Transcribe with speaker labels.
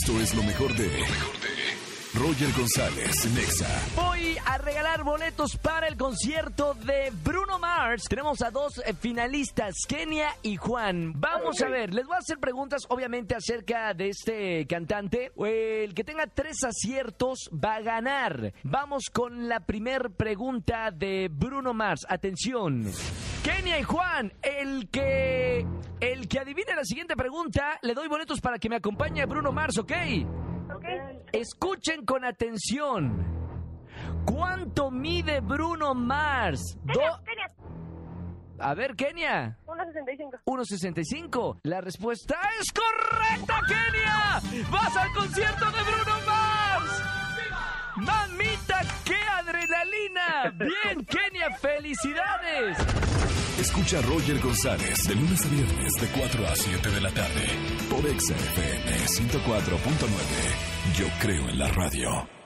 Speaker 1: Esto es lo mejor de. Roger González, Nexa.
Speaker 2: Voy a regalar boletos para el concierto de Bruno Mars. Tenemos a dos eh, finalistas, Kenia y Juan. Vamos a ver, les voy a hacer preguntas obviamente acerca de este cantante. El que tenga tres aciertos va a ganar. Vamos con la primer pregunta de Bruno Mars. Atención. Kenia y Juan, el que el que adivine la siguiente pregunta, le doy boletos para que me acompañe Bruno Mars, ¿ok? Escuchen con atención. ¿Cuánto mide Bruno Mars? Do-
Speaker 3: Kenia,
Speaker 2: A ver, Kenia.
Speaker 3: 1.65.
Speaker 2: 1.65. La respuesta es correcta, Kenia. Vas al concierto de Bruno Mars. Mamita, qué adrenalina. Bien, Kenia, felicidades.
Speaker 1: Escucha a Roger González de lunes a viernes de 4 a 7 de la tarde por Exa FM 104.9. Yo creo en la radio.